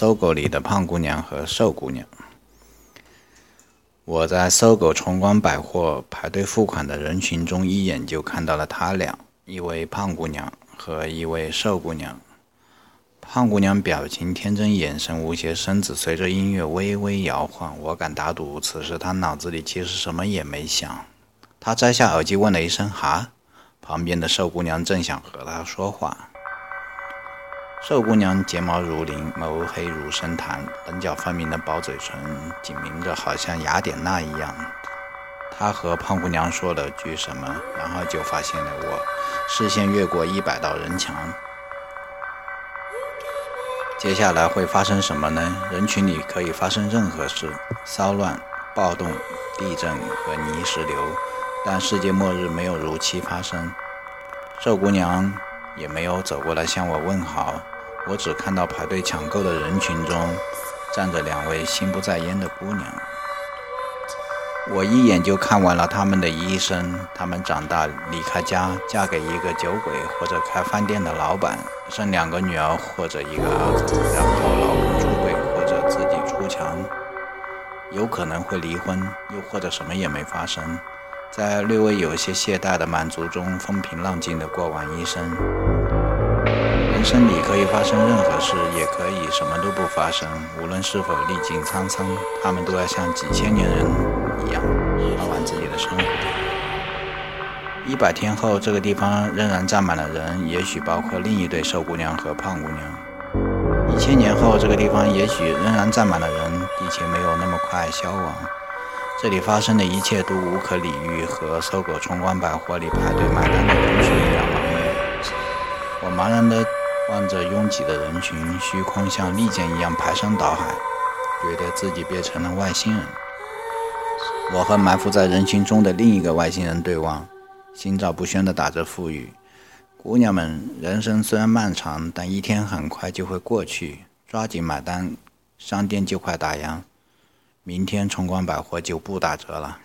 搜狗里的胖姑娘和瘦姑娘。我在搜狗崇光百货排队付款的人群中，一眼就看到了他俩，一位胖姑娘和一位瘦姑娘。胖姑娘表情天真，眼神无邪，身子随着音乐微微摇晃。我敢打赌，此时她脑子里其实什么也没想。她摘下耳机，问了一声：“哈？”旁边的瘦姑娘正想和她说话。瘦姑娘睫毛如林，眸黑如深潭，棱角分明的薄嘴唇紧抿着，好像雅典娜一样。她和胖姑娘说了句什么，然后就发现了我，视线越过一百道人墙。接下来会发生什么呢？人群里可以发生任何事：骚乱、暴动、地震和泥石流，但世界末日没有如期发生。瘦姑娘。也没有走过来向我问好，我只看到排队抢购的人群中站着两位心不在焉的姑娘。我一眼就看完了他们的一生：他们长大离开家，嫁给一个酒鬼或者开饭店的老板，生两个女儿或者一个儿子，然后老公出轨或者自己出墙，有可能会离婚，又或者什么也没发生。在略微有些懈怠的满足中，风平浪静地过完一生。人生里可以发生任何事，也可以什么都不发生。无论是否历尽沧桑，他们都要像几千年人一样，过完自己的生活。一百天后，这个地方仍然站满了人，也许包括另一对瘦姑娘和胖姑娘。一千年后，这个地方也许仍然站满了人，地球没有那么快消亡。这里发生的一切都无可理喻，和搜狗崇光百货里排队买单的同学一样茫然。我茫然地望着拥挤的人群，虚空像利剑一样排山倒海，觉得自己变成了外星人。我和埋伏在人群中的另一个外星人对望，心照不宣地打着腹语：“姑娘们，人生虽然漫长，但一天很快就会过去，抓紧买单，商店就快打烊。”明天崇光百货就不打折了。